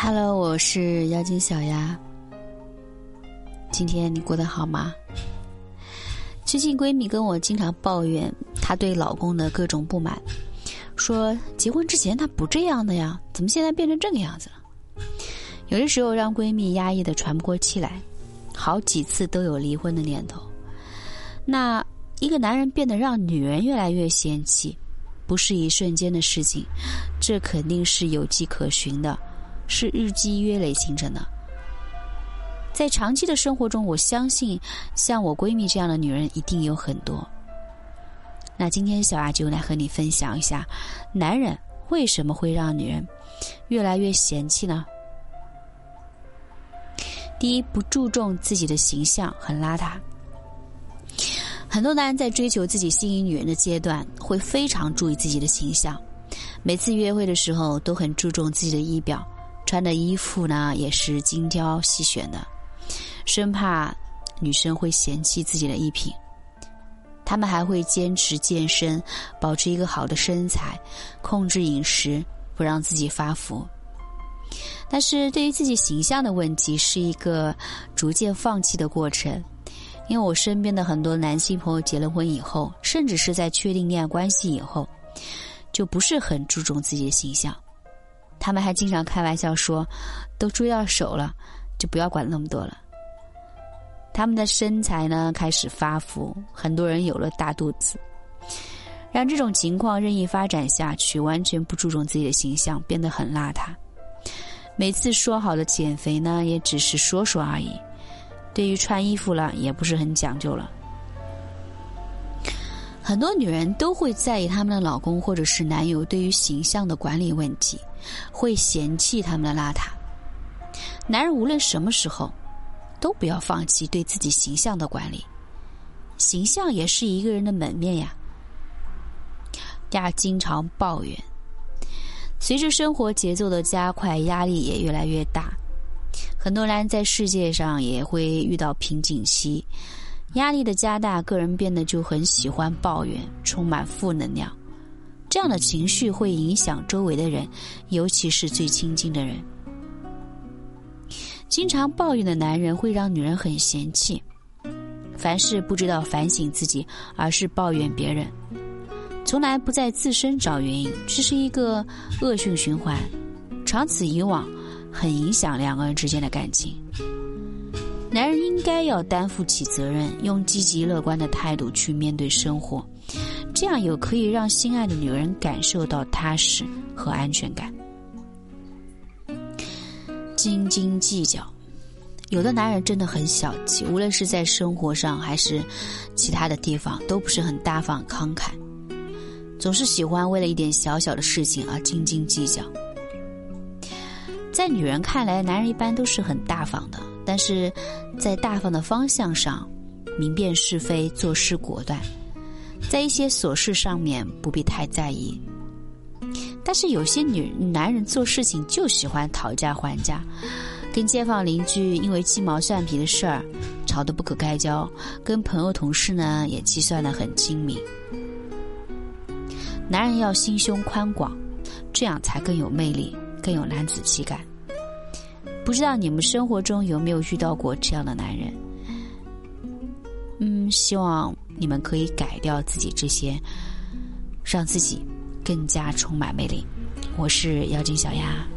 Hello，我是妖精小丫。今天你过得好吗？最近闺蜜跟我经常抱怨她对老公的各种不满，说结婚之前他不这样的呀，怎么现在变成这个样子了？有的时候让闺蜜压抑的喘不过气来，好几次都有离婚的念头。那一个男人变得让女人越来越嫌弃，不是一瞬间的事情，这肯定是有迹可循的。是日积月累形成的。在长期的生活中，我相信像我闺蜜这样的女人一定有很多。那今天小阿就来和你分享一下，男人为什么会让女人越来越嫌弃呢？第一，不注重自己的形象，很邋遢。很多男人在追求自己心仪女人的阶段，会非常注意自己的形象，每次约会的时候都很注重自己的仪表。穿的衣服呢也是精挑细选的，生怕女生会嫌弃自己的衣品。他们还会坚持健身，保持一个好的身材，控制饮食，不让自己发福。但是对于自己形象的问题，是一个逐渐放弃的过程。因为我身边的很多男性朋友结了婚以后，甚至是在确定恋爱关系以后，就不是很注重自己的形象。他们还经常开玩笑说：“都追到手了，就不要管那么多了。”他们的身材呢开始发福，很多人有了大肚子。让这种情况任意发展下去，完全不注重自己的形象，变得很邋遢。每次说好的减肥呢，也只是说说而已。对于穿衣服了，也不是很讲究了。很多女人都会在意他们的老公或者是男友对于形象的管理问题，会嫌弃他们的邋遢。男人无论什么时候，都不要放弃对自己形象的管理，形象也是一个人的门面呀。第二，经常抱怨。随着生活节奏的加快，压力也越来越大，很多男人在世界上也会遇到瓶颈期。压力的加大，个人变得就很喜欢抱怨，充满负能量。这样的情绪会影响周围的人，尤其是最亲近的人。经常抱怨的男人会让女人很嫌弃，凡事不知道反省自己，而是抱怨别人，从来不在自身找原因，这是一个恶性循环，长此以往，很影响两个人之间的感情。男人应该要担负起责任，用积极乐观的态度去面对生活，这样有可以让心爱的女人感受到踏实和安全感。斤斤计较，有的男人真的很小气，无论是在生活上还是其他的地方，都不是很大方慷慨，总是喜欢为了一点小小的事情而斤斤计较。在女人看来，男人一般都是很大方的。但是，在大方的方向上，明辨是非，做事果断，在一些琐事上面不必太在意。但是有些女男人做事情就喜欢讨价还价，跟街坊邻居因为鸡毛蒜皮的事儿吵得不可开交，跟朋友同事呢也计算得很精明。男人要心胸宽广，这样才更有魅力，更有男子气概。不知道你们生活中有没有遇到过这样的男人？嗯，希望你们可以改掉自己这些，让自己更加充满魅力。我是妖精小丫。